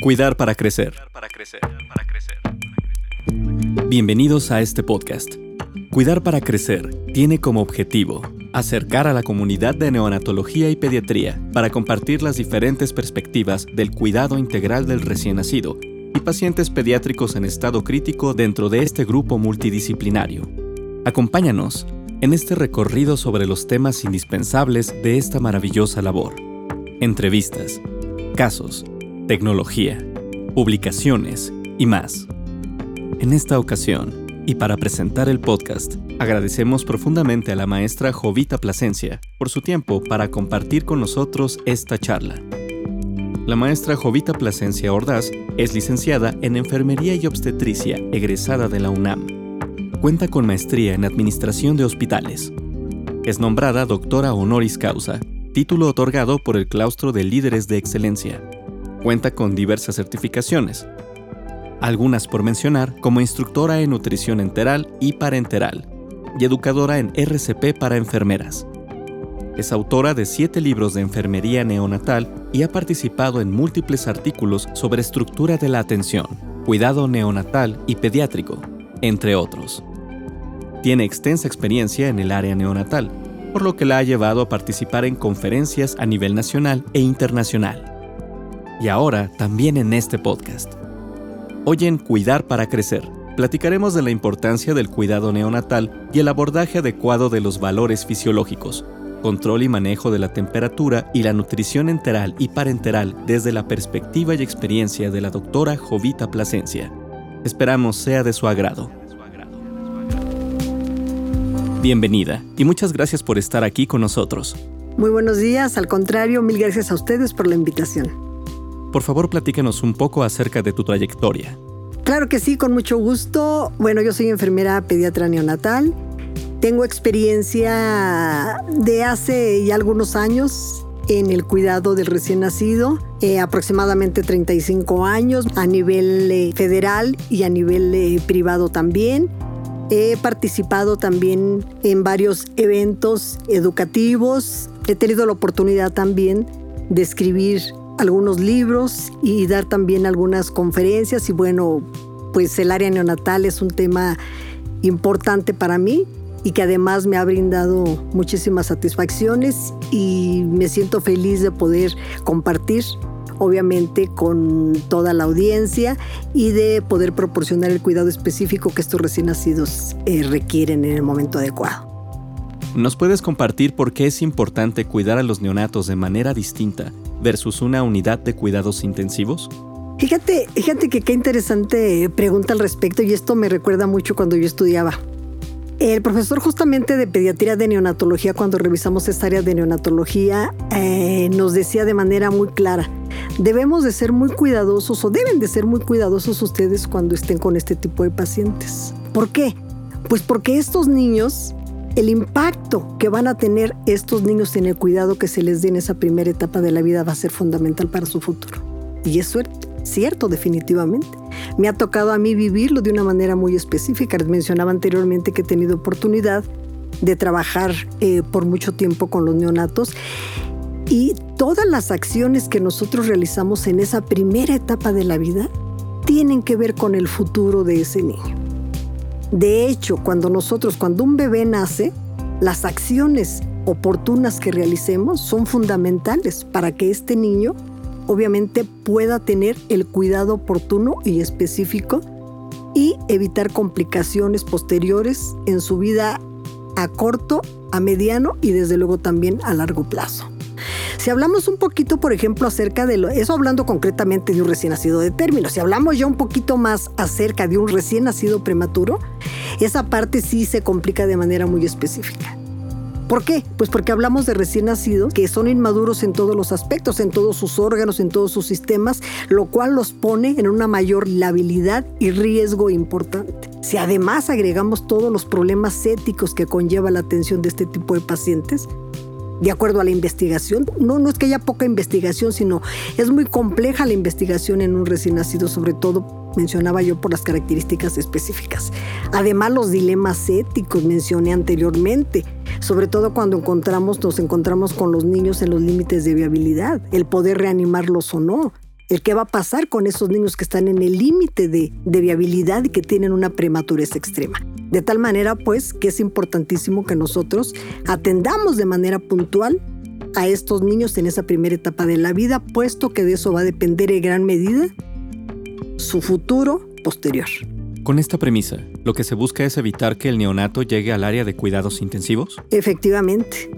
Cuidar para crecer. Bienvenidos a este podcast. Cuidar para crecer tiene como objetivo acercar a la comunidad de neonatología y pediatría para compartir las diferentes perspectivas del cuidado integral del recién nacido y pacientes pediátricos en estado crítico dentro de este grupo multidisciplinario. Acompáñanos en este recorrido sobre los temas indispensables de esta maravillosa labor. Entrevistas, casos, tecnología, publicaciones y más. En esta ocasión, y para presentar el podcast, agradecemos profundamente a la maestra Jovita Plasencia por su tiempo para compartir con nosotros esta charla. La maestra Jovita Plasencia Ordaz es licenciada en Enfermería y Obstetricia egresada de la UNAM. Cuenta con maestría en Administración de Hospitales. Es nombrada doctora honoris causa, título otorgado por el Claustro de Líderes de Excelencia. Cuenta con diversas certificaciones, algunas por mencionar como instructora en nutrición enteral y parenteral, y educadora en RCP para enfermeras. Es autora de siete libros de enfermería neonatal y ha participado en múltiples artículos sobre estructura de la atención, cuidado neonatal y pediátrico, entre otros. Tiene extensa experiencia en el área neonatal, por lo que la ha llevado a participar en conferencias a nivel nacional e internacional. Y ahora también en este podcast. Hoy en Cuidar para Crecer, platicaremos de la importancia del cuidado neonatal y el abordaje adecuado de los valores fisiológicos, control y manejo de la temperatura y la nutrición enteral y parenteral desde la perspectiva y experiencia de la doctora Jovita Plasencia. Esperamos sea de su agrado. Bienvenida y muchas gracias por estar aquí con nosotros. Muy buenos días, al contrario, mil gracias a ustedes por la invitación. Por favor, platícanos un poco acerca de tu trayectoria. Claro que sí, con mucho gusto. Bueno, yo soy enfermera pediatra neonatal. Tengo experiencia de hace ya algunos años en el cuidado del recién nacido, eh, aproximadamente 35 años a nivel eh, federal y a nivel eh, privado también. He participado también en varios eventos educativos. He tenido la oportunidad también de escribir algunos libros y dar también algunas conferencias y bueno, pues el área neonatal es un tema importante para mí y que además me ha brindado muchísimas satisfacciones y me siento feliz de poder compartir obviamente con toda la audiencia y de poder proporcionar el cuidado específico que estos recién nacidos eh, requieren en el momento adecuado. ¿Nos puedes compartir por qué es importante cuidar a los neonatos de manera distinta versus una unidad de cuidados intensivos? Fíjate, fíjate que qué interesante pregunta al respecto y esto me recuerda mucho cuando yo estudiaba. El profesor justamente de pediatría de neonatología, cuando revisamos esta área de neonatología, eh, nos decía de manera muy clara, debemos de ser muy cuidadosos o deben de ser muy cuidadosos ustedes cuando estén con este tipo de pacientes. ¿Por qué? Pues porque estos niños el impacto que van a tener estos niños en el cuidado que se les dé en esa primera etapa de la vida va a ser fundamental para su futuro. Y eso es cierto, definitivamente. Me ha tocado a mí vivirlo de una manera muy específica. Les mencionaba anteriormente que he tenido oportunidad de trabajar eh, por mucho tiempo con los neonatos y todas las acciones que nosotros realizamos en esa primera etapa de la vida tienen que ver con el futuro de ese niño. De hecho, cuando nosotros, cuando un bebé nace, las acciones oportunas que realicemos son fundamentales para que este niño obviamente pueda tener el cuidado oportuno y específico y evitar complicaciones posteriores en su vida a corto, a mediano y desde luego también a largo plazo. Si hablamos un poquito, por ejemplo, acerca de lo, eso hablando concretamente de un recién nacido de término, si hablamos ya un poquito más acerca de un recién nacido prematuro, esa parte sí se complica de manera muy específica. ¿Por qué? Pues porque hablamos de recién nacidos que son inmaduros en todos los aspectos, en todos sus órganos, en todos sus sistemas, lo cual los pone en una mayor labilidad y riesgo importante. Si además agregamos todos los problemas éticos que conlleva la atención de este tipo de pacientes, de acuerdo a la investigación. No, no es que haya poca investigación, sino es muy compleja la investigación en un recién nacido, sobre todo mencionaba yo por las características específicas. Además, los dilemas éticos mencioné anteriormente, sobre todo cuando encontramos, nos encontramos con los niños en los límites de viabilidad, el poder reanimarlos o no. el qué va a pasar con esos niños que están en el límite de, de viabilidad y que tienen una prematurez extrema. De tal manera, pues, que es importantísimo que nosotros atendamos de manera puntual a estos niños en esa primera etapa de la vida, puesto que de eso va a depender en gran medida su futuro posterior. Con esta premisa, lo que se busca es evitar que el neonato llegue al área de cuidados intensivos. Efectivamente,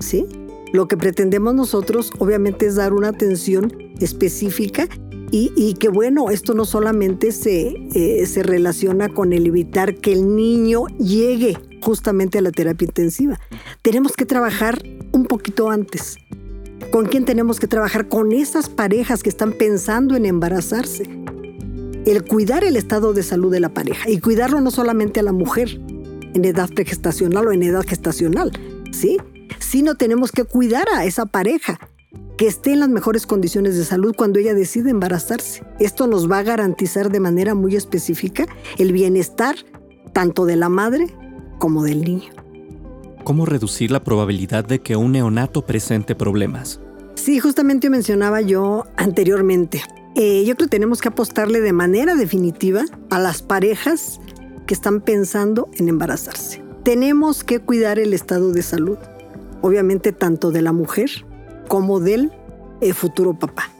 sí. Lo que pretendemos nosotros obviamente es dar una atención específica y, que bueno, esto no solamente se, eh, se relaciona con el evitar que el niño llegue justamente a la terapia intensiva. Tenemos que trabajar un poquito antes. ¿Con quién tenemos que trabajar? Con esas parejas que están pensando en embarazarse el cuidar el estado de salud de la pareja y cuidarlo no solamente a la mujer en edad pregestacional o en edad gestacional, ¿sí? Sino tenemos que cuidar a esa pareja que esté en las mejores condiciones de salud cuando ella decide embarazarse. Esto nos va a garantizar de manera muy específica el bienestar tanto de la madre como del niño. ¿Cómo reducir la probabilidad de que un neonato presente problemas? Sí, justamente mencionaba yo anteriormente. Eh, yo creo que tenemos que apostarle de manera definitiva a las parejas que están pensando en embarazarse. Tenemos que cuidar el estado de salud, obviamente tanto de la mujer como del eh, futuro papá.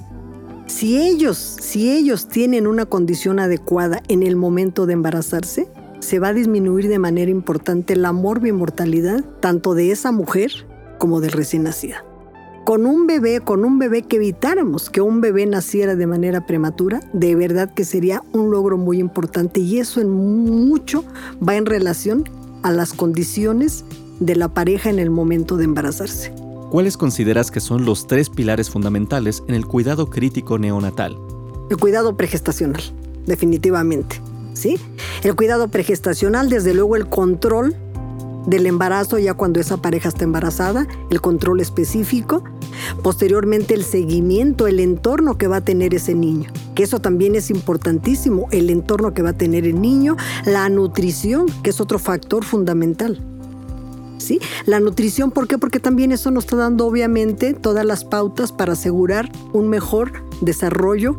Si ellos, si ellos tienen una condición adecuada en el momento de embarazarse, se va a disminuir de manera importante la mortalidad tanto de esa mujer como del recién nacida con un bebé, con un bebé que evitáramos que un bebé naciera de manera prematura, de verdad que sería un logro muy importante y eso en mucho va en relación a las condiciones de la pareja en el momento de embarazarse. ¿Cuáles consideras que son los tres pilares fundamentales en el cuidado crítico neonatal? El cuidado pregestacional, definitivamente. ¿Sí? El cuidado pregestacional, desde luego el control del embarazo ya cuando esa pareja está embarazada, el control específico, posteriormente el seguimiento, el entorno que va a tener ese niño, que eso también es importantísimo, el entorno que va a tener el niño, la nutrición, que es otro factor fundamental. ¿Sí? La nutrición, ¿por qué? Porque también eso nos está dando obviamente todas las pautas para asegurar un mejor desarrollo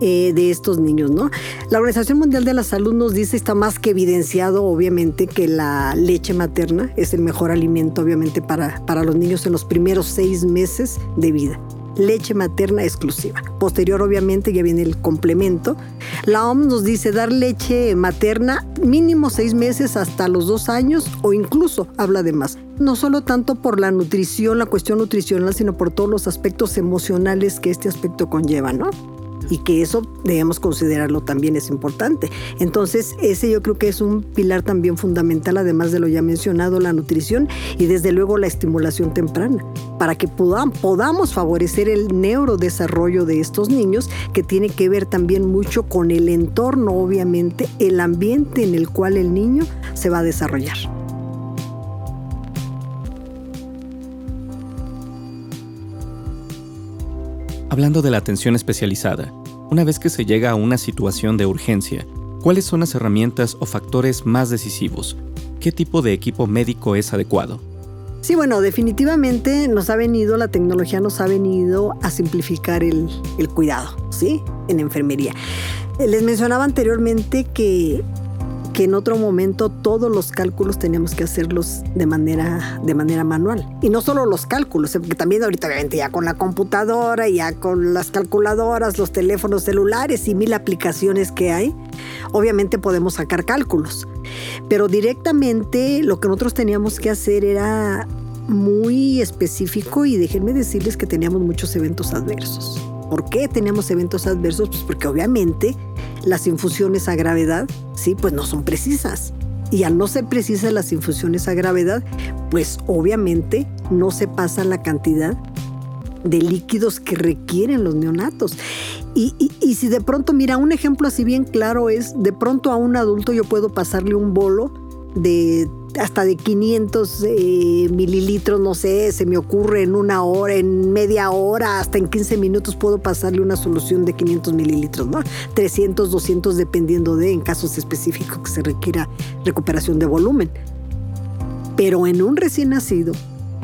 eh, de estos niños, ¿no? La Organización Mundial de la Salud nos dice, está más que evidenciado, obviamente, que la leche materna es el mejor alimento, obviamente, para, para los niños en los primeros seis meses de vida leche materna exclusiva. Posterior, obviamente, ya viene el complemento. La OMS nos dice dar leche materna mínimo seis meses hasta los dos años o incluso habla de más. No solo tanto por la nutrición, la cuestión nutricional, sino por todos los aspectos emocionales que este aspecto conlleva, ¿no? Y que eso debemos considerarlo también es importante. Entonces, ese yo creo que es un pilar también fundamental, además de lo ya mencionado, la nutrición y desde luego la estimulación temprana, para que podamos favorecer el neurodesarrollo de estos niños, que tiene que ver también mucho con el entorno, obviamente, el ambiente en el cual el niño se va a desarrollar. Hablando de la atención especializada, una vez que se llega a una situación de urgencia, ¿cuáles son las herramientas o factores más decisivos? ¿Qué tipo de equipo médico es adecuado? Sí, bueno, definitivamente nos ha venido, la tecnología nos ha venido a simplificar el, el cuidado, ¿sí? En enfermería. Les mencionaba anteriormente que que en otro momento todos los cálculos teníamos que hacerlos de manera, de manera manual. Y no solo los cálculos, eh, porque también ahorita obviamente ya con la computadora, ya con las calculadoras, los teléfonos celulares y mil aplicaciones que hay, obviamente podemos sacar cálculos. Pero directamente lo que nosotros teníamos que hacer era muy específico y déjenme decirles que teníamos muchos eventos adversos. ¿Por qué teníamos eventos adversos? Pues porque obviamente las infusiones a gravedad, sí, pues no son precisas. Y al no ser precisas las infusiones a gravedad, pues obviamente no se pasa la cantidad de líquidos que requieren los neonatos. Y, y, si de pronto, mira, un ejemplo así bien claro es, de pronto a un adulto yo puedo pasarle un bolo de hasta de 500 eh, mililitros, no sé, se me ocurre en una hora, en media hora, hasta en 15 minutos puedo pasarle una solución de 500 mililitros, ¿no? 300, 200 dependiendo de, en casos específicos que se requiera recuperación de volumen. Pero en un recién nacido,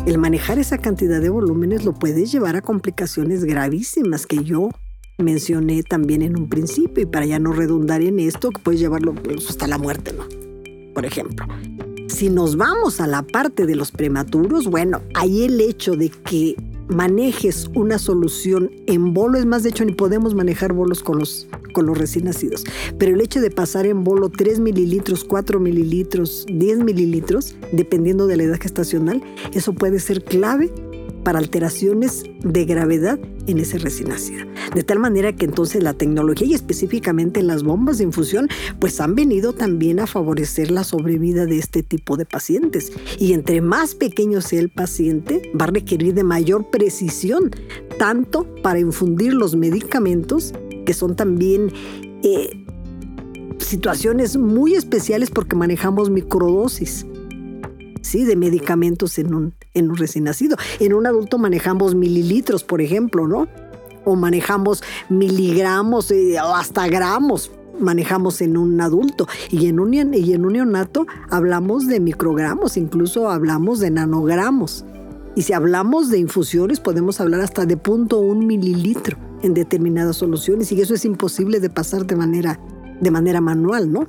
el manejar esa cantidad de volúmenes lo puede llevar a complicaciones gravísimas que yo mencioné también en un principio y para ya no redundar en esto, que puedes llevarlo hasta la muerte, ¿no? Por ejemplo. Si nos vamos a la parte de los prematuros, bueno, ahí el hecho de que manejes una solución en bolo, es más, de hecho ni podemos manejar bolos con los, con los recién nacidos, pero el hecho de pasar en bolo 3 mililitros, 4 mililitros, 10 mililitros, dependiendo de la edad gestacional, eso puede ser clave para alteraciones de gravedad en ese recién nacido. De tal manera que entonces la tecnología y específicamente las bombas de infusión pues han venido también a favorecer la sobrevida de este tipo de pacientes. Y entre más pequeño sea el paciente, va a requerir de mayor precisión, tanto para infundir los medicamentos, que son también... Eh, situaciones muy especiales porque manejamos microdosis ¿sí? de medicamentos en un, en un recién nacido. En un adulto manejamos mililitros, por ejemplo, ¿no? O manejamos miligramos eh, o hasta gramos manejamos en un adulto y en un, y en un neonato hablamos de microgramos, incluso hablamos de nanogramos. Y si hablamos de infusiones, podemos hablar hasta de punto un mililitro en determinadas soluciones y eso es imposible de pasar de manera, de manera manual, ¿no?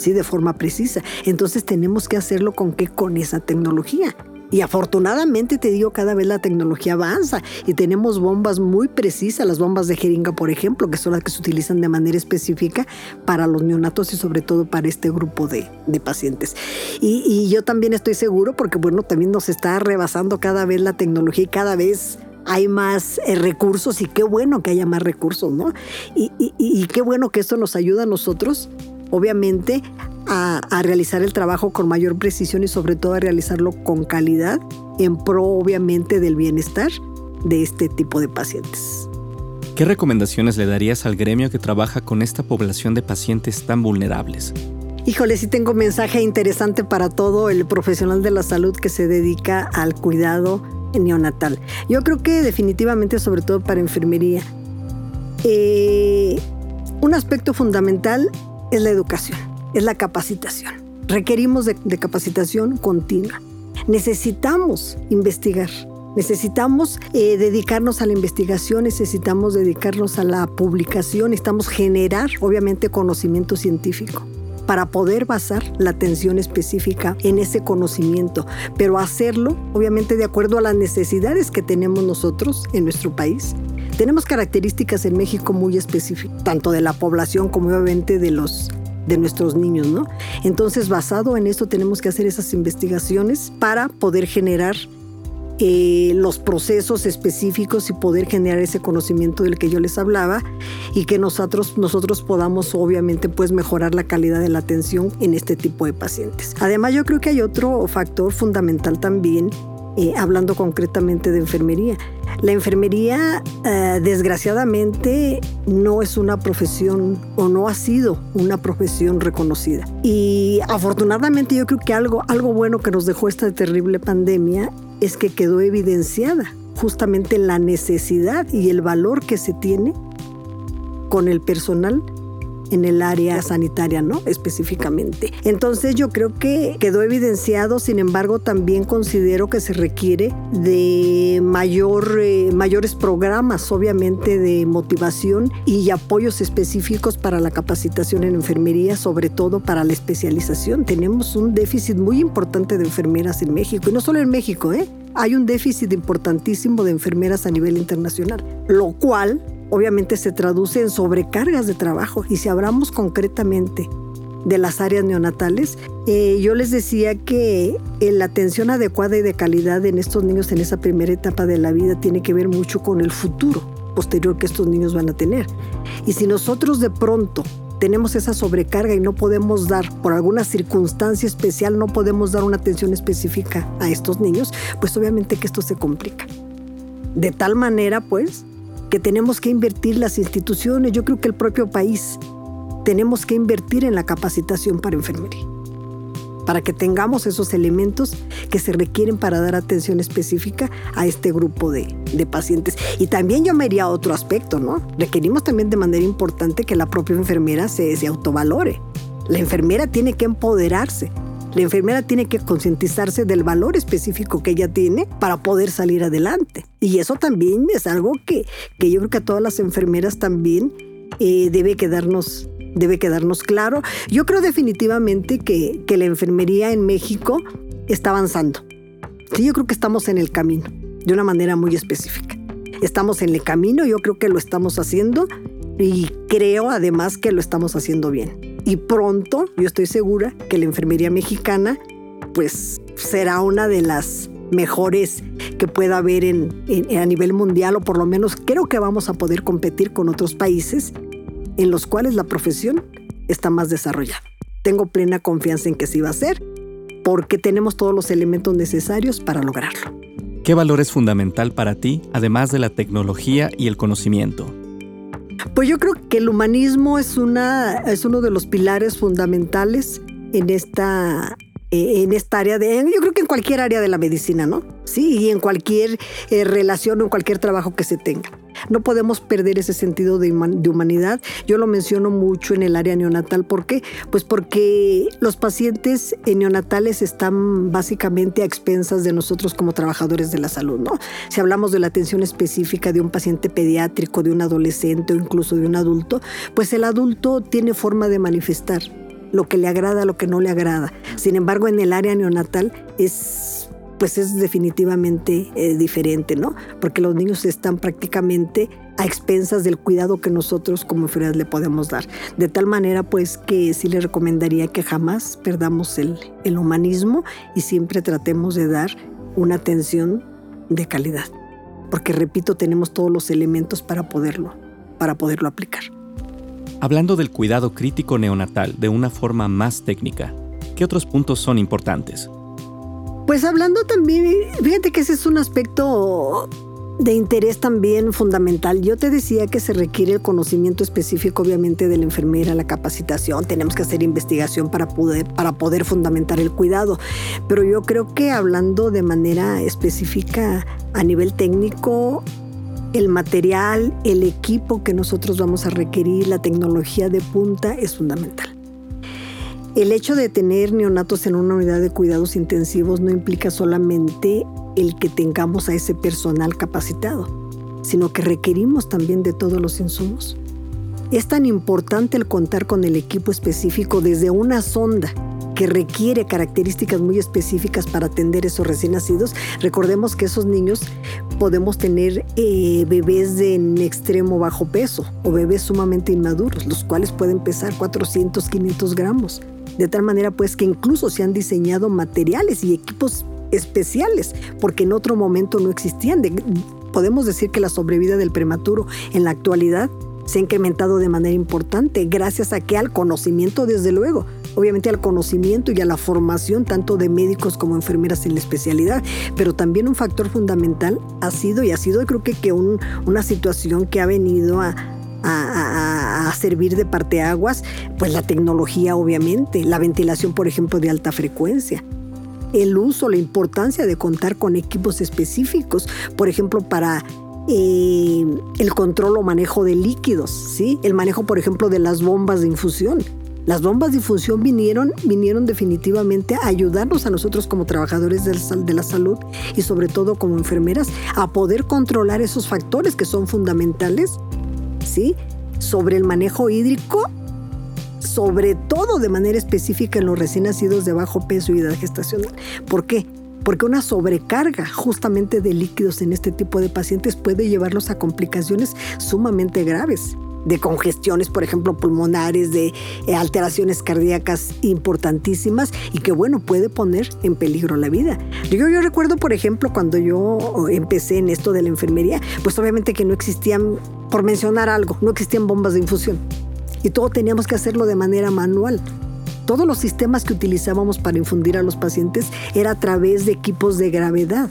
¿Sí? De forma precisa. Entonces tenemos que hacerlo con qué? Con esa tecnología. Y afortunadamente te digo, cada vez la tecnología avanza y tenemos bombas muy precisas, las bombas de jeringa, por ejemplo, que son las que se utilizan de manera específica para los neonatos y sobre todo para este grupo de, pacientes. Y, yo también estoy seguro, porque bueno, también nos está rebasando cada vez la tecnología y cada vez hay más eh, recursos y qué bueno que haya más recursos, ¿no? Y, y, y qué bueno que esto nos ayuda a nosotros obviamente a, realizar el trabajo con mayor precisión y sobre todo a realizarlo con calidad en pro obviamente del bienestar de este tipo de pacientes. ¿Qué recomendaciones le darías al gremio que trabaja con esta población de pacientes tan vulnerables? Híjole, sí tengo un mensaje interesante para todo el profesional de la salud que se dedica al cuidado neonatal. Yo creo que definitivamente, sobre todo para enfermería, eh, un aspecto fundamental es la educación, es la capacitación. Requerimos de, capacitación continua. Necesitamos investigar, Necesitamos eh, dedicarnos a la investigación, necesitamos dedicarnos a la publicación, necesitamos generar, obviamente, conocimiento científico para poder basar la atención específica en ese conocimiento, pero hacerlo, obviamente, de acuerdo a las necesidades que tenemos nosotros en nuestro país tenemos características en México muy específicas, tanto de la población como obviamente de los de nuestros niños, ¿no? Entonces, basado en esto, tenemos que hacer esas investigaciones para poder generar eh, los procesos específicos y poder generar ese conocimiento del que yo les hablaba y que nosotros, nosotros podamos obviamente pues mejorar la calidad de la atención en este tipo de pacientes. Además yo creo que hay otro factor fundamental también eh, hablando concretamente de enfermería. La enfermería, eh, desgraciadamente, no es una profesión o no ha sido una profesión reconocida. Y afortunadamente yo creo que algo, algo bueno que nos dejó esta terrible pandemia es que quedó evidenciada justamente la necesidad y el valor que se tiene con el personal en el área sanitaria, ¿no? Específicamente. Entonces yo creo que quedó evidenciado, sin embargo también considero que se requiere de mayor, eh, mayores programas, obviamente, de motivación y apoyos específicos para la capacitación en enfermería, sobre todo para la especialización. Tenemos un déficit muy importante de enfermeras en México, y no solo en México, ¿eh? Hay un déficit importantísimo de enfermeras a nivel internacional, lo cual obviamente se traduce en sobrecargas de trabajo. Y si hablamos concretamente de las áreas neonatales, eh, yo les decía que eh, la atención adecuada y de calidad en estos niños en esa primera etapa de la vida tiene que ver mucho con el futuro posterior que estos niños van a tener. Y si nosotros de pronto tenemos esa sobrecarga y no podemos dar, por alguna circunstancia especial, no podemos dar una atención específica a estos niños, pues obviamente que esto se complica. De tal manera, pues, que tenemos que invertir las instituciones, yo creo que el propio país, tenemos que invertir en la capacitación para enfermería, para que tengamos esos elementos que se requieren para dar atención específica a este grupo de, pacientes. Y también yo me iría a otro aspecto, ¿no? Requerimos también de manera importante que la propia enfermera se, se autovalore. La enfermera tiene que empoderarse La enfermera tiene que concientizarse del valor específico que ella tiene para poder salir adelante. Y eso también es algo que, que yo creo que a todas las enfermeras también eh, debe quedarnos debe quedarnos claro. Yo creo definitivamente que, que la enfermería en México está avanzando. Sí, yo creo que estamos en el camino, de una manera muy específica. Estamos en el camino, yo creo que lo estamos haciendo y creo además que lo estamos haciendo bien. Y pronto, yo estoy segura que la enfermería mexicana pues será una de las mejores que pueda haber en, a nivel mundial o por lo menos creo que vamos a poder competir con otros países en los cuales la profesión está más desarrollada. Tengo plena confianza en que sí va a ser porque tenemos todos los elementos necesarios para lograrlo. ¿Qué valor es fundamental para ti, además de la tecnología y el conocimiento? Pues yo creo que el humanismo es, una, es uno de los pilares fundamentales en esta, en esta área de, yo creo que en cualquier área de la medicina, ¿no? Sí, y en cualquier eh, relación o en cualquier trabajo que se tenga. No podemos perder ese sentido de, humanidad. Yo lo menciono mucho en el área neonatal. ¿Por qué? Pues porque los pacientes neonatales están básicamente a expensas de nosotros como trabajadores de la salud, ¿no? Si hablamos de la atención específica de un paciente pediátrico, de un adolescente o incluso de un adulto, pues el adulto tiene forma de manifestar lo que le agrada, lo que no le agrada. Sin embargo, en el área neonatal es pues es definitivamente eh, diferente, ¿no? Porque los niños están prácticamente a expensas del cuidado que nosotros como enfermeras le podemos dar. De tal manera, pues, que sí le recomendaría que jamás perdamos el, el humanismo y siempre tratemos de dar una atención de calidad. Porque, repito, tenemos todos los elementos para poderlo, para poderlo aplicar. Hablando del cuidado crítico neonatal de una forma más técnica, ¿qué otros puntos son importantes? Pues hablando también, fíjate que ese es un aspecto de interés también fundamental. Yo te decía que se requiere el conocimiento específico, obviamente, de la enfermera, la capacitación. Tenemos que hacer investigación para poder, para poder fundamentar el cuidado. Pero yo creo que hablando de manera específica a nivel técnico, el material, el equipo que nosotros vamos a requerir, la tecnología de punta es fundamental. El hecho de tener neonatos en una unidad de cuidados intensivos no implica solamente el que tengamos a ese personal capacitado, sino que requerimos también de todos los insumos. Es tan importante el contar con el equipo específico desde una sonda que requiere características muy específicas para atender esos recién nacidos. Recordemos que esos niños podemos tener eh, bebés de en extremo bajo peso o bebés sumamente inmaduros, los cuales pueden pesar 400, 500 gramos. De tal manera pues que incluso se han diseñado materiales y equipos especiales, porque en otro momento no existían. podemos decir que la sobrevida del prematuro en la actualidad se ha incrementado de manera importante, gracias a que al conocimiento, desde luego, obviamente al conocimiento y a la formación tanto de médicos como enfermeras en la especialidad, pero también un factor fundamental ha sido y ha sido creo que, que una situación que ha venido a, servir de parteaguas, pues la tecnología obviamente, la ventilación por ejemplo de alta frecuencia el uso, la importancia de contar con equipos específicos, por ejemplo, para eh, el control o manejo de líquidos, ¿sí? El manejo, por ejemplo, de las bombas de infusión. Las bombas de infusión vinieron, vinieron definitivamente a ayudarnos a nosotros como trabajadores de la salud y sobre todo como enfermeras a poder controlar esos factores que son fundamentales ¿sí? sobre el manejo hídrico, sobre todo de manera específica en los recién nacidos de bajo peso y edad gestacional. ¿Por qué? Porque una sobrecarga justamente de líquidos en este tipo de pacientes puede llevarlos a complicaciones sumamente graves de congestiones, por ejemplo, pulmonares, de eh, alteraciones cardíacas importantísimas y que, bueno, puede poner en peligro la vida. Yo, yo recuerdo, por ejemplo, cuando yo empecé en esto de la enfermería, pues obviamente que no existían, por mencionar algo, no existían bombas de infusión y todo teníamos que hacerlo de manera manual. Todos los sistemas que utilizábamos para infundir a los pacientes era a través de equipos de gravedad.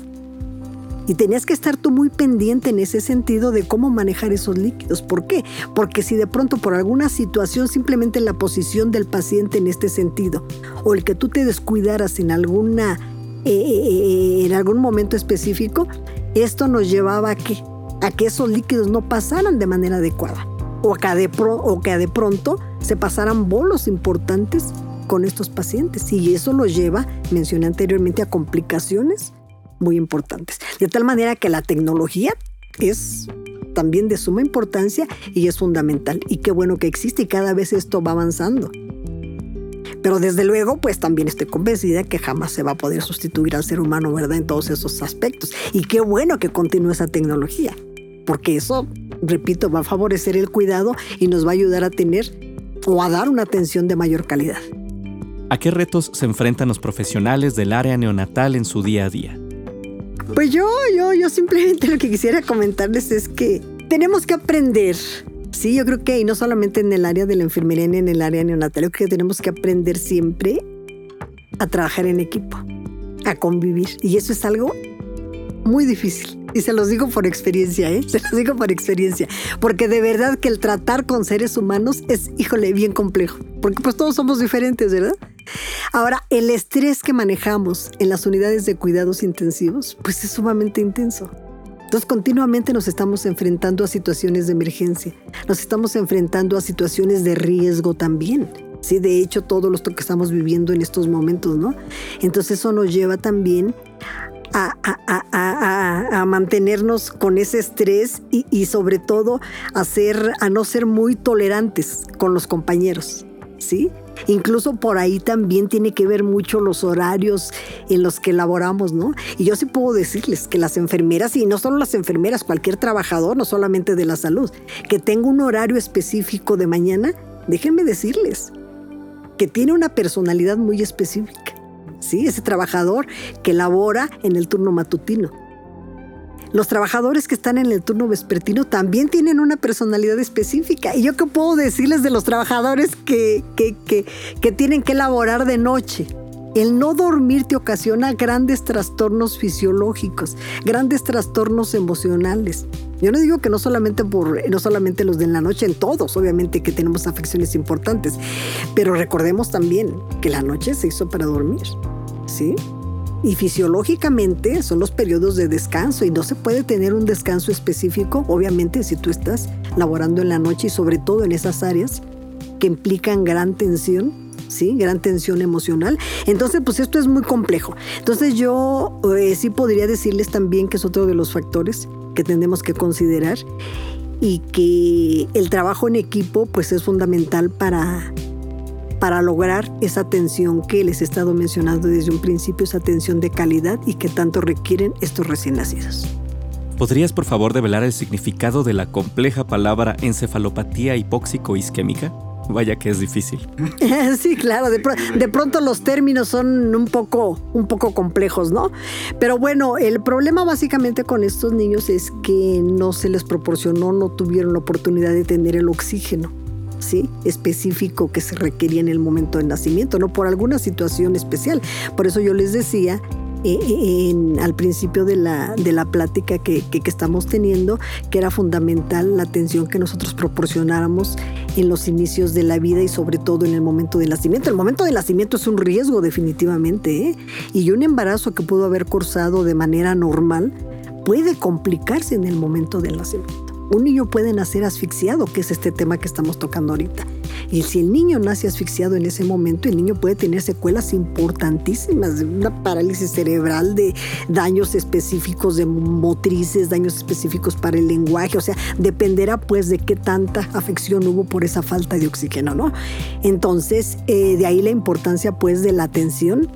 Y tenías que estar tú muy pendiente en ese sentido de cómo manejar esos líquidos. ¿Por qué? Porque si de pronto por alguna situación, simplemente la posición del paciente en este sentido, o el que tú te descuidaras en alguna eh, eh, eh, en algún momento específico, esto nos llevaba a que, a que esos líquidos no pasaran de manera adecuada o que de, o que de pronto se pasaran bolos importantes con estos pacientes y eso los lleva, mencioné anteriormente, a complicaciones muy importantes. De tal manera que la tecnología es también de suma importancia y es fundamental. Y qué bueno que existe y cada vez esto va avanzando. Pero desde luego, pues también estoy convencida que jamás se va a poder sustituir al ser humano, ¿verdad? En todos esos aspectos. Y qué bueno que continúe esa tecnología, porque eso, repito, va a favorecer el cuidado y nos va a ayudar a tener o a dar una atención de mayor calidad. ¿A qué retos se enfrentan los profesionales del área neonatal en su día a día? Pues yo, yo, yo simplemente lo que quisiera comentarles es que tenemos que aprender. Sí, yo creo que, y no solamente en el área de la enfermería ni en el área neonatal, yo creo que tenemos que aprender siempre a trabajar en equipo, a convivir. Y eso es algo muy difícil. Y se los digo por experiencia, ¿eh? Se los digo por experiencia. Porque de verdad que el tratar con seres humanos es, híjole, bien complejo. Porque pues todos somos diferentes, ¿verdad? Ahora, el estrés que manejamos en las unidades de cuidados intensivos, pues es sumamente intenso. Entonces continuamente nos estamos enfrentando a situaciones de emergencia, nos estamos enfrentando a situaciones de riesgo también. Sí, de hecho, todo lo que estamos viviendo en estos momentos, ¿no? Entonces eso nos lleva también a, mantenernos con ese estrés y, sobre todo a, a no ser muy tolerantes con los compañeros, ¿sí? Incluso por ahí también tiene que ver mucho los horarios en los que laboramos, ¿no? Y yo sí puedo decirles que las enfermeras, y no solo las enfermeras, cualquier trabajador, no solamente de la salud, que tenga un horario específico de mañana, déjenme decirles que tiene una personalidad muy específica. Sí, ese trabajador que labora en el turno matutino los trabajadores que están en el turno vespertino también tienen una personalidad específica. ¿Y yo qué puedo decirles de los trabajadores que, que, que, tienen que laborar de noche? El no dormir te ocasiona grandes trastornos fisiológicos, grandes trastornos emocionales. Yo no digo que no solamente por, no solamente los de la noche, en todos, obviamente que tenemos afecciones importantes, pero recordemos también que la noche se hizo para dormir, ¿sí? Y fisiológicamente son los periodos de descanso y no se puede tener un descanso específico, obviamente, si tú estás laborando en la noche y sobre todo en esas áreas que implican gran tensión, ¿sí? Gran tensión emocional. Entonces, pues esto es muy complejo. Entonces yo eh, sí podría decirles también que es otro de los factores que tenemos que considerar y que el trabajo en equipo pues es fundamental para para lograr esa atención que les he estado mencionando desde un principio, esa atención de calidad y que tanto requieren estos recién nacidos. ¿Podrías por favor develar el significado de la compleja palabra encefalopatía hipóxico-isquémica? Vaya que es difícil. Sí, claro, de, pronto los términos son un poco, un poco complejos, ¿no? Pero bueno, el problema básicamente con estos niños es que no se les proporcionó, no tuvieron la oportunidad de tener el oxígeno específico que se requería en el momento del nacimiento, no por alguna situación especial. Por eso yo les decía eh, eh, al principio de la, de la plática que, que, estamos teniendo, que era fundamental la atención que nosotros proporcionáramos en los inicios de la vida y sobre todo en el momento del nacimiento. El momento del nacimiento es un riesgo definitivamente, ¿eh? y un embarazo que pudo haber cursado de manera normal puede complicarse en el momento del nacimiento. Un niño puede nacer asfixiado, que es este tema que estamos tocando ahorita. Y si el niño nace asfixiado en ese momento, el niño puede tener secuelas importantísimas, de una parálisis cerebral, de daños específicos de motrices, daños específicos para el lenguaje, o sea, dependerá pues de qué tanta afección hubo por esa falta de oxígeno, ¿no? Entonces, eh, de ahí la importancia pues de la atención,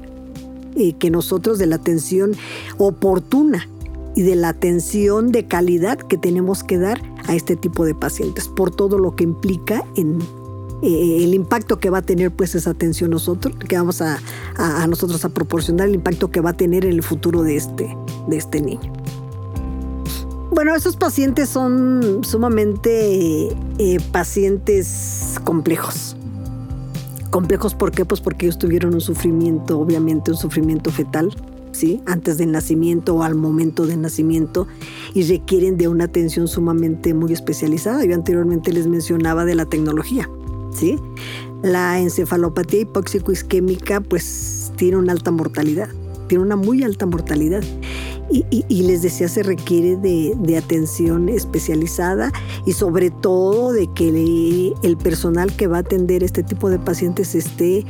que nosotros de la atención oportuna y de la atención de calidad que tenemos que dar a este tipo de pacientes por todo lo que implica en eh, el impacto que va a tener pues esa atención nosotros que vamos a, nosotros a proporcionar el impacto que va a tener en el futuro de este de este niño bueno esos pacientes son sumamente eh, pacientes complejos complejos ¿por qué? pues porque ellos tuvieron un sufrimiento obviamente un sufrimiento fetal ¿sí? antes del nacimiento o al momento del nacimiento y requieren de una atención sumamente muy especializada. Yo anteriormente les mencionaba de la tecnología. ¿Sí? La encefalopatía hipóxico-isquémica pues tiene una alta mortalidad, tiene una muy alta mortalidad. Y, les decía, se requiere de, atención especializada y sobre todo de que el personal que va a atender este tipo de pacientes esté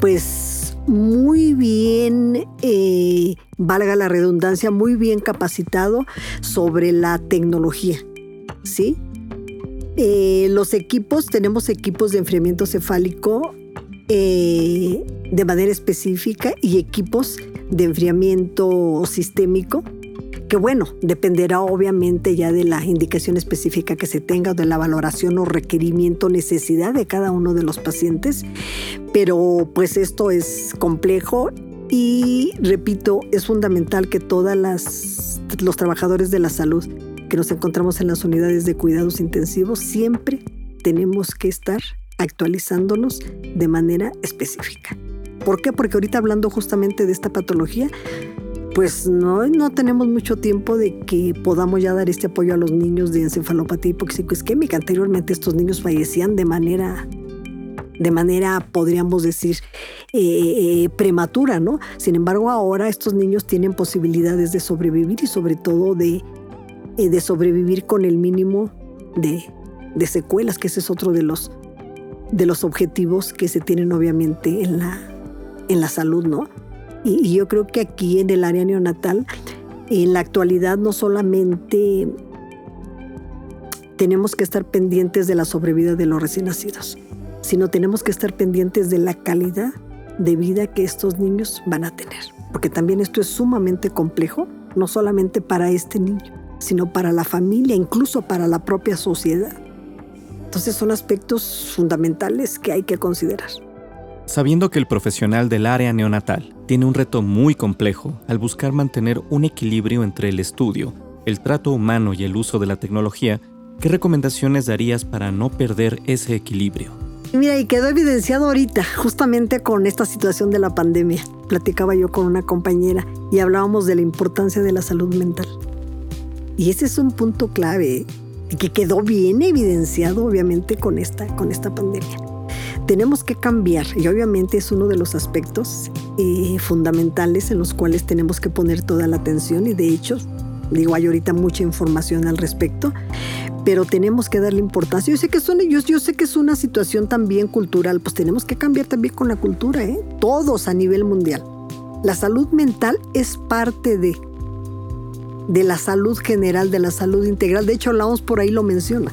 pues muy bien, eh, valga la redundancia, muy bien capacitado sobre la tecnología, ¿sí? Eh, los equipos, tenemos equipos de enfriamiento cefálico eh, de manera específica y equipos de enfriamiento sistémico, que bueno, dependerá obviamente ya de la indicación específica que se tenga, de la valoración o requerimiento, necesidad de cada uno de los pacientes, pero pues esto es complejo y repito, es fundamental que todas los trabajadores de la salud que nos encontramos en las unidades de cuidados intensivos, siempre tenemos que estar actualizándonos de manera específica. ¿Por qué? Porque ahorita hablando justamente de esta patología, pues no, no tenemos mucho tiempo de que podamos ya dar este apoyo a los niños de encefalopatía isquémica. Anteriormente estos niños fallecían de manera de manera, podríamos decir, eh, eh, prematura, ¿no? Sin embargo, ahora estos niños tienen posibilidades de sobrevivir y sobre todo de eh, de sobrevivir con el mínimo de, secuelas, que ese es otro de los, de los objetivos que se tienen obviamente en la, en la salud, ¿no? Y, yo creo que aquí en el área neonatal, en la actualidad no solamente tenemos que estar pendientes de la sobrevida de los recién nacidos, sino tenemos que estar pendientes de la calidad de vida que estos niños van a tener. Porque también esto es sumamente complejo, no solamente para este niño, sino para la familia, incluso para la propia sociedad. Entonces son aspectos fundamentales que hay que considerar. Sabiendo que el profesional del área neonatal tiene un reto muy complejo al buscar mantener un equilibrio entre el estudio, el trato humano y el uso de la tecnología, ¿qué recomendaciones darías para no perder ese equilibrio? Mira, y quedó evidenciado ahorita, justamente con esta situación de la pandemia. Platicaba yo con una compañera y hablábamos de la importancia de la salud mental. Y ese es un punto clave que quedó bien evidenciado obviamente con esta, con esta pandemia. Tenemos que cambiar y obviamente es uno de los aspectos eh, fundamentales en los cuales tenemos que poner toda la atención y de hecho, digo, hay ahorita mucha información al respecto, pero tenemos que darle importancia. Yo sé que, son, yo, yo sé que es una situación también cultural, pues tenemos que cambiar también con la cultura, ¿eh? todos a nivel mundial. La salud mental es parte de, de la salud general, de la salud integral. De hecho, la OMS por ahí lo menciona.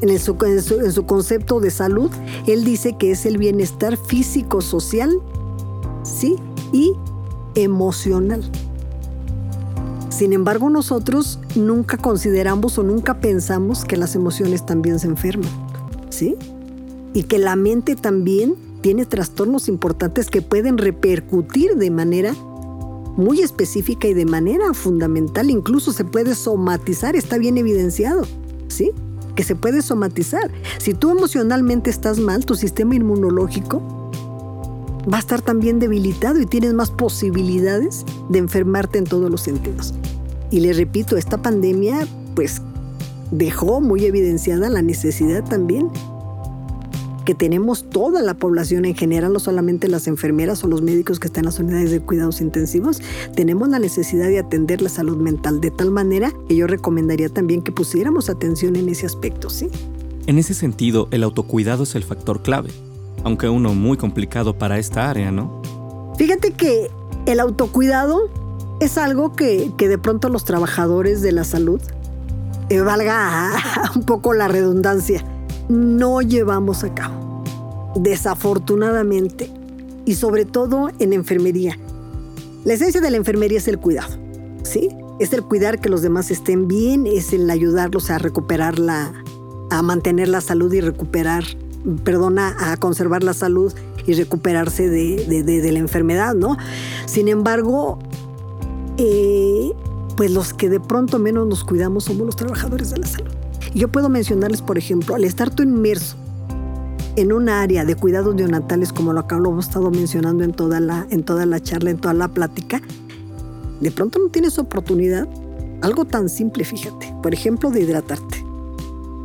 En, su, en, su, concepto de salud, él dice que es el bienestar físico, social, ¿sí? Y emocional. Sin embargo, nosotros nunca consideramos o nunca pensamos que las emociones también se enferman, ¿sí? Y que la mente también tiene trastornos importantes que pueden repercutir de manera muy específica y de manera fundamental, incluso se puede somatizar, está bien evidenciado, ¿sí? Que se puede somatizar. Si tú emocionalmente estás mal, tu sistema inmunológico va a estar también debilitado y tienes más posibilidades de enfermarte en todos los sentidos. Y les repito, esta pandemia pues dejó muy evidenciada la necesidad también que tenemos toda la población en general, no solamente las enfermeras o los médicos que están en las unidades de cuidados intensivos, tenemos la necesidad de atender la salud mental de tal manera que yo recomendaría también que pusiéramos atención en ese aspecto, ¿sí? En ese sentido, el autocuidado es el factor clave, aunque uno muy complicado para esta área, ¿no? Fíjate que el autocuidado es algo que, que de pronto los trabajadores de la salud, eh, valga un poco la redundancia, no llevamos a cabo. Desafortunadamente. Y sobre todo en enfermería. La esencia de la enfermería es el cuidado. ¿Sí? Es el cuidar que los demás estén bien, es el ayudarlos a recuperar la, a mantener la salud y recuperar, perdona, a conservar la salud y recuperarse de, la enfermedad, ¿no? Sin embargo, eh, pues los que de pronto menos nos cuidamos somos los trabajadores de la salud. Yo puedo mencionarles, por ejemplo, al estar tú inmerso en un área de cuidados neonatales, como lo acabo hemos estado mencionando en toda, la, en toda la charla, en toda la plática, de pronto no tienes oportunidad, algo tan simple, fíjate, por ejemplo, de hidratarte.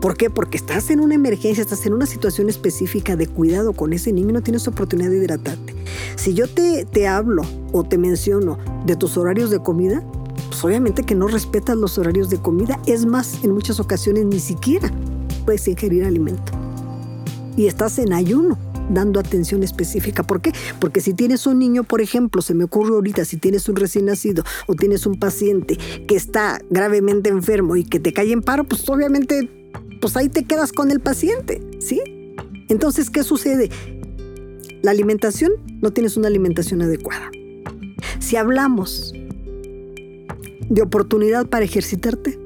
¿Por qué? Porque estás en una emergencia, estás en una situación específica de cuidado con ese niño y no tienes oportunidad de hidratarte. Si yo te, te hablo o te menciono de tus horarios de comida, pues obviamente que no respetas los horarios de comida. Es más, en muchas ocasiones ni siquiera puedes ingerir alimento. Y estás en ayuno. dando atención específica. ¿Por qué? Porque si tienes un niño, por ejemplo, se me ocurre ahorita, si tienes un recién nacido o tienes un paciente que está gravemente enfermo y que te cae en paro, pues obviamente, pues ahí te quedas con el paciente, ¿sí? Entonces, ¿qué sucede? La alimentación, no tienes una alimentación adecuada. Si hablamos de oportunidad para ejercitarte,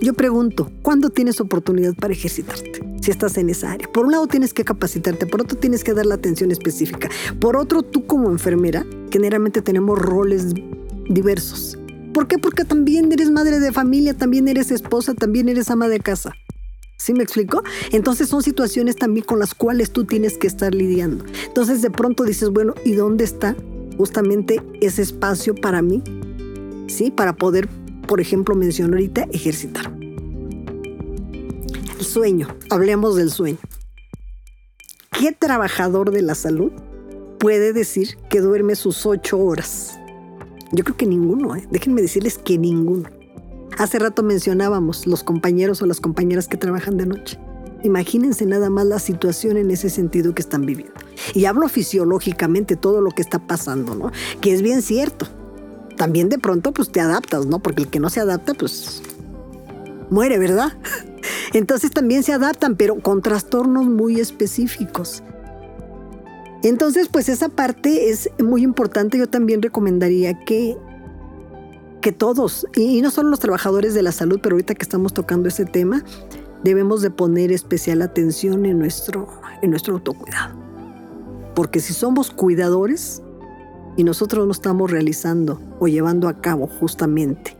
yo pregunto, ¿cuándo tienes oportunidad para ejercitarte? Si estás en esa área. Por un lado tienes que capacitarte, por otro tienes que dar la atención específica. Por otro, tú como enfermera, generalmente tenemos roles diversos. ¿Por qué? Porque también eres madre de familia, también eres esposa, también eres ama de casa. ¿Sí me explico? Entonces son situaciones también con las cuales tú tienes que estar lidiando. Entonces de pronto dices, bueno, ¿y dónde está justamente ese espacio para mí? ¿Sí? Para poder por ejemplo, menciono ahorita ejercitar. El sueño, hablemos del sueño. ¿Qué trabajador de la salud puede decir que duerme sus ocho horas? Yo creo que ninguno, ¿eh? déjenme decirles que ninguno. Hace rato mencionábamos los compañeros o las compañeras que trabajan de noche. Imagínense nada más la situación en ese sentido que están viviendo. Y hablo fisiológicamente todo lo que está pasando, ¿no? Que es bien cierto también de pronto pues te adaptas, ¿no? Porque el que no se adapta pues muere, ¿verdad? Entonces también se adaptan, pero con trastornos muy específicos. Entonces, pues esa parte es muy importante. Yo también recomendaría que, que todos, y, no solo los trabajadores de la salud, pero ahorita que estamos tocando ese tema, debemos de poner especial atención en nuestro, en nuestro autocuidado. Porque si somos cuidadores, y nosotros no estamos realizando o llevando a cabo justamente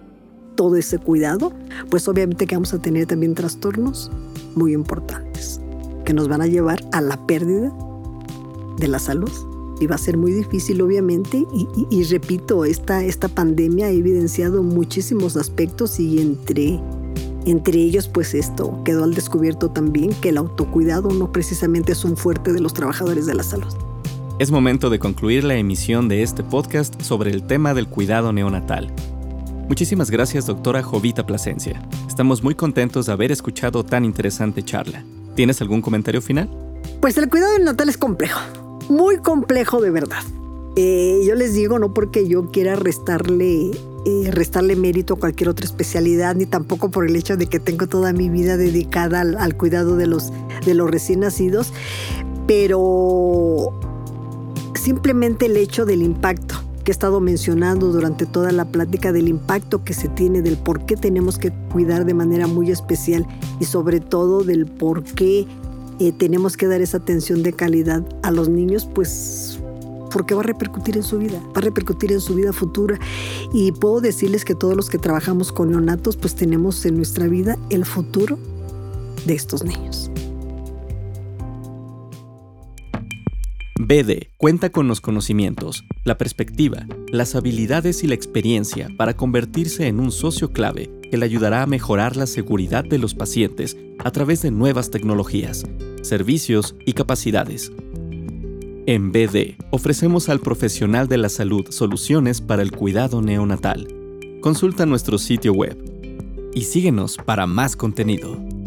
todo ese cuidado, pues obviamente que vamos a tener también trastornos muy importantes que nos van a llevar a la pérdida de la salud. Y va a ser muy difícil, obviamente, y, repito, esta, esta pandemia ha evidenciado muchísimos aspectos y entre, entre ellos, pues esto quedó al descubierto también que el autocuidado no precisamente es un fuerte de los trabajadores de la salud. Es momento de concluir la emisión de este podcast sobre el tema del cuidado neonatal. Muchísimas gracias, doctora Jovita Plasencia. Estamos muy contentos de haber escuchado tan interesante charla. ¿Tienes algún comentario final? Pues el cuidado neonatal es complejo, muy complejo de verdad. Eh, yo les digo, no porque yo quiera restarle, eh, restarle mérito a cualquier otra especialidad, ni tampoco por el hecho de que tengo toda mi vida dedicada al, al cuidado de los, de los recién nacidos, pero simplemente el hecho del impacto que he estado mencionando durante toda la plática del impacto que se tiene, del por qué tenemos que cuidar de manera muy especial y sobre todo del por qué eh, tenemos que dar esa atención de calidad a los niños, pues porque va a repercutir en su vida, va a repercutir en su vida futura. Y puedo decirles que todos los que trabajamos con neonatos, pues tenemos en nuestra vida el futuro de estos niños. BD cuenta con los conocimientos, la perspectiva, las habilidades y la experiencia para convertirse en un socio clave que le ayudará a mejorar la seguridad de los pacientes a través de nuevas tecnologías, servicios y capacidades. En BD ofrecemos al profesional de la salud soluciones para el cuidado neonatal. Consulta nuestro sitio web y síguenos para más contenido.